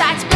that's